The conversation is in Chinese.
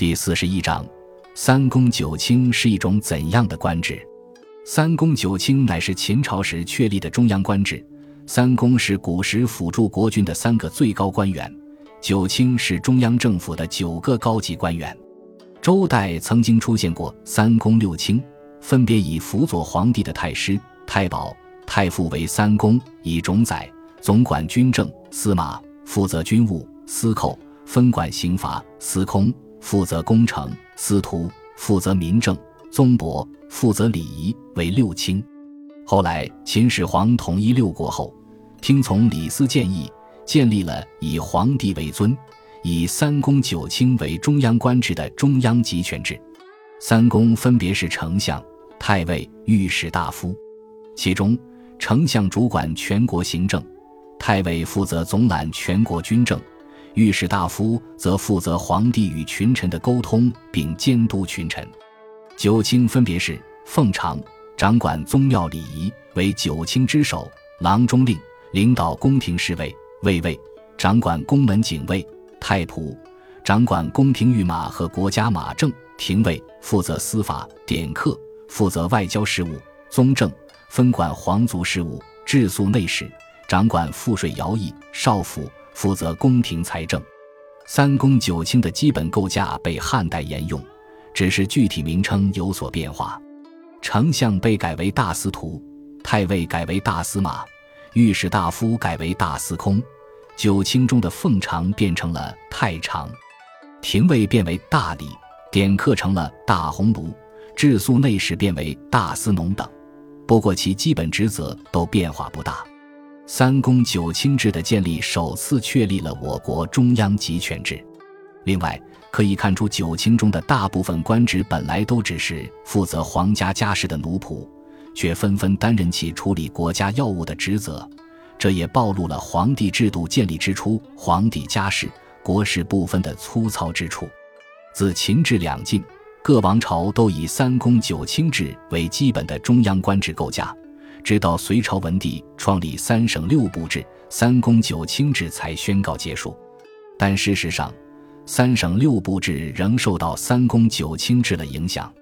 第四十一章，三公九卿是一种怎样的官制？三公九卿乃是秦朝时确立的中央官制。三公是古时辅助国君的三个最高官员，九卿是中央政府的九个高级官员。周代曾经出现过三公六卿，分别以辅佐皇帝的太师、太保、太傅为三公，以种宰，总管军政；司马负责军务；司寇分管刑罚；司空负责工程；司徒负责民政；宗伯负责礼仪，为六卿。后来秦始皇统一六国后。听从李斯建议，建立了以皇帝为尊、以三公九卿为中央官制的中央集权制。三公分别是丞相、太尉、御史大夫。其中，丞相主管全国行政，太尉负责总揽全国军政，御史大夫则负责皇帝与群臣的沟通并监督群臣。九卿分别是：奉常掌管宗庙礼仪，为九卿之首；郎中令。领导宫廷侍卫、卫尉，掌管宫门警卫；太仆掌管宫廷御马和国家马政；廷尉负责司法；典客负责外交事务；宗正分管皇族事务；治粟内史掌管赋税徭役；少府负责宫廷财政。三公九卿的基本构架被汉代沿用，只是具体名称有所变化。丞相被改为大司徒，太尉改为大司马。御史大夫改为大司空，九卿中的奉常变成了太常，廷尉变为大理，典客成了大鸿胪，治粟内史变为大司农等。不过其基本职责都变化不大。三公九卿制的建立，首次确立了我国中央集权制。另外，可以看出九卿中的大部分官职本来都只是负责皇家家事的奴仆。却纷纷担任起处理国家要务的职责，这也暴露了皇帝制度建立之初皇帝家事国事不分的粗糙之处。自秦至两晋，各王朝都以三公九卿制为基本的中央官制构架，直到隋朝文帝创立三省六部制，三公九卿制才宣告结束。但事实上，三省六部制仍受到三公九卿制的影响。